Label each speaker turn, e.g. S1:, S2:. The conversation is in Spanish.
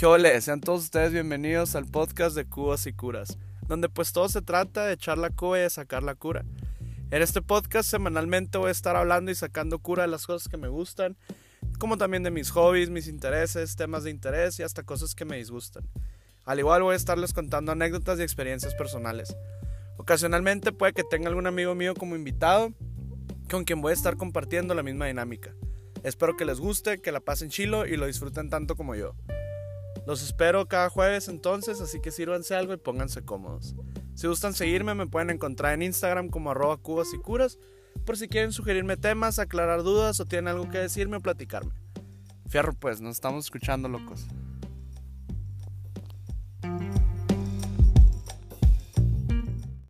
S1: ¿Qué ole? Sean todos ustedes bienvenidos al podcast de Cubas y Curas, donde pues todo se trata de echar la cuba y de sacar la cura. En este podcast semanalmente voy a estar hablando y sacando cura de las cosas que me gustan, como también de mis hobbies, mis intereses, temas de interés y hasta cosas que me disgustan. Al igual voy a estarles contando anécdotas y experiencias personales. Ocasionalmente puede que tenga algún amigo mío como invitado, con quien voy a estar compartiendo la misma dinámica. Espero que les guste, que la pasen chilo y lo disfruten tanto como yo. Los espero cada jueves entonces, así que sírvanse algo y pónganse cómodos. Si gustan seguirme, me pueden encontrar en Instagram como arroba cubas y curas, por si quieren sugerirme temas, aclarar dudas o tienen algo que decirme o platicarme. Fierro pues, nos estamos escuchando locos.